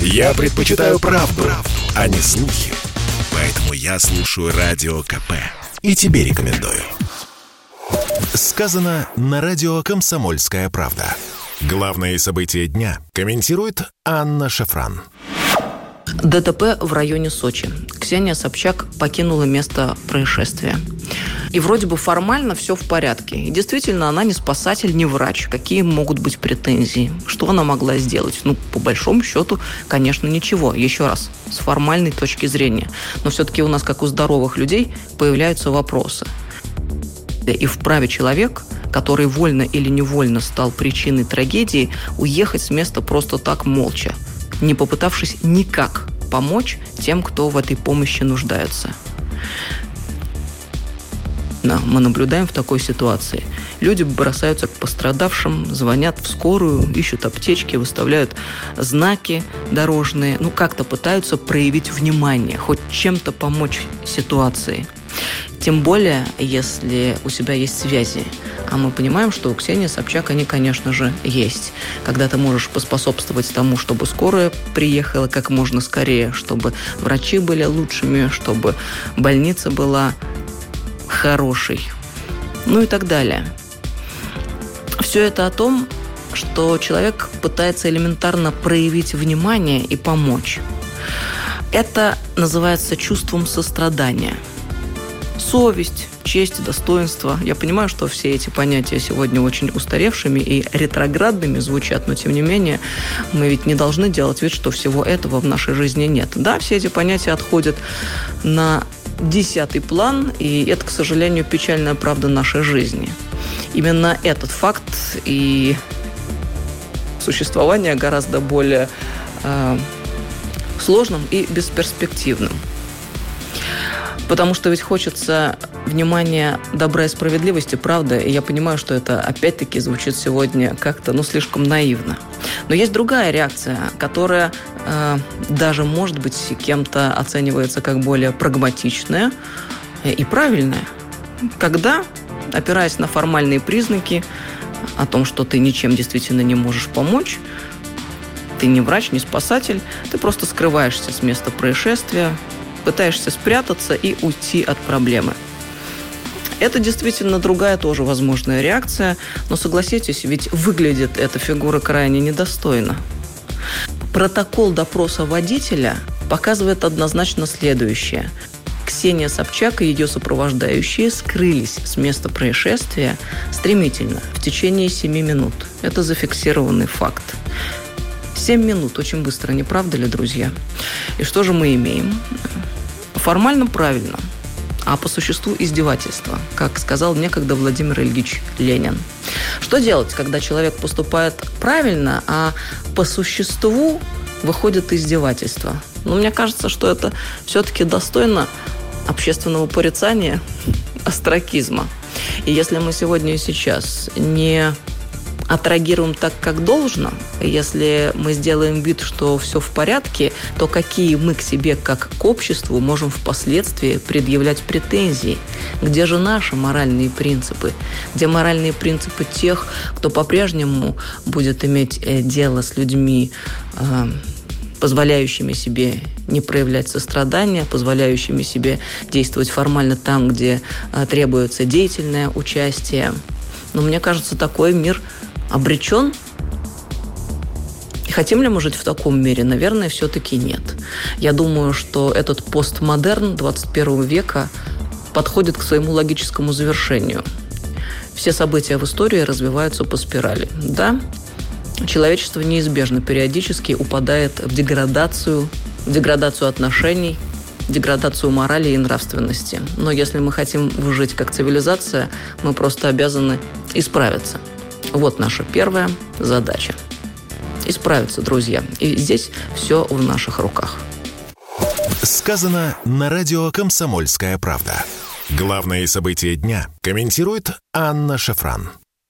Я предпочитаю правду, правду, а не слухи. Поэтому я слушаю Радио КП. И тебе рекомендую. Сказано на радио «Комсомольская правда». Главные события дня комментирует Анна Шафран. ДТП в районе Сочи. Ксения Собчак покинула место происшествия. И вроде бы формально все в порядке. И действительно, она не спасатель, не врач. Какие могут быть претензии? Что она могла сделать? Ну, по большому счету, конечно, ничего. Еще раз, с формальной точки зрения. Но все-таки у нас, как у здоровых людей, появляются вопросы. И вправе человек, который вольно или невольно стал причиной трагедии, уехать с места просто так молча, не попытавшись никак помочь тем, кто в этой помощи нуждается. Мы наблюдаем в такой ситуации. Люди бросаются к пострадавшим, звонят в скорую, ищут аптечки, выставляют знаки дорожные, ну как-то пытаются проявить внимание, хоть чем-то помочь ситуации. Тем более, если у себя есть связи. А мы понимаем, что у Ксении Собчак они, конечно же, есть. Когда ты можешь поспособствовать тому, чтобы скорая приехала как можно скорее, чтобы врачи были лучшими, чтобы больница была хорошей, ну и так далее. Все это о том, что человек пытается элементарно проявить внимание и помочь. Это называется чувством сострадания – совесть, честь, достоинство. Я понимаю, что все эти понятия сегодня очень устаревшими и ретроградными звучат, но тем не менее мы ведь не должны делать вид, что всего этого в нашей жизни нет. Да, все эти понятия отходят на десятый план, и это, к сожалению, печальная правда нашей жизни. Именно этот факт и существование гораздо более э, сложным и бесперспективным. Потому что ведь хочется внимания добра и справедливости, правда, и я понимаю, что это опять-таки звучит сегодня как-то, ну, слишком наивно. Но есть другая реакция, которая э, даже, может быть, кем-то оценивается как более прагматичная и правильная. Когда, опираясь на формальные признаки о том, что ты ничем действительно не можешь помочь, ты не врач, не спасатель, ты просто скрываешься с места происшествия, пытаешься спрятаться и уйти от проблемы. Это действительно другая тоже возможная реакция, но согласитесь, ведь выглядит эта фигура крайне недостойно. Протокол допроса водителя показывает однозначно следующее. Ксения Собчак и ее сопровождающие скрылись с места происшествия стремительно, в течение 7 минут. Это зафиксированный факт. 7 минут, очень быстро, не правда ли, друзья? И что же мы имеем? Формально правильно, а по существу издевательство, как сказал некогда Владимир Ильич Ленин. Что делать, когда человек поступает правильно, а по существу выходит издевательство? Ну, мне кажется, что это все-таки достойно общественного порицания, астракизма. И если мы сегодня и сейчас не отреагируем так, как должно, если мы сделаем вид, что все в порядке, то какие мы к себе, как к обществу, можем впоследствии предъявлять претензии? Где же наши моральные принципы? Где моральные принципы тех, кто по-прежнему будет иметь э, дело с людьми, э, позволяющими себе не проявлять сострадания, позволяющими себе действовать формально там, где э, требуется деятельное участие. Но мне кажется, такой мир обречен? Хотим ли мы жить в таком мире? Наверное, все-таки нет. Я думаю, что этот постмодерн 21 века подходит к своему логическому завершению. Все события в истории развиваются по спирали. Да, человечество неизбежно периодически упадает в деградацию, в деградацию отношений, деградацию морали и нравственности. Но если мы хотим выжить как цивилизация, мы просто обязаны исправиться – вот наша первая задача. Исправиться, друзья. И здесь все в наших руках. Сказано на радио «Комсомольская правда». Главные события дня комментирует Анна Шафран.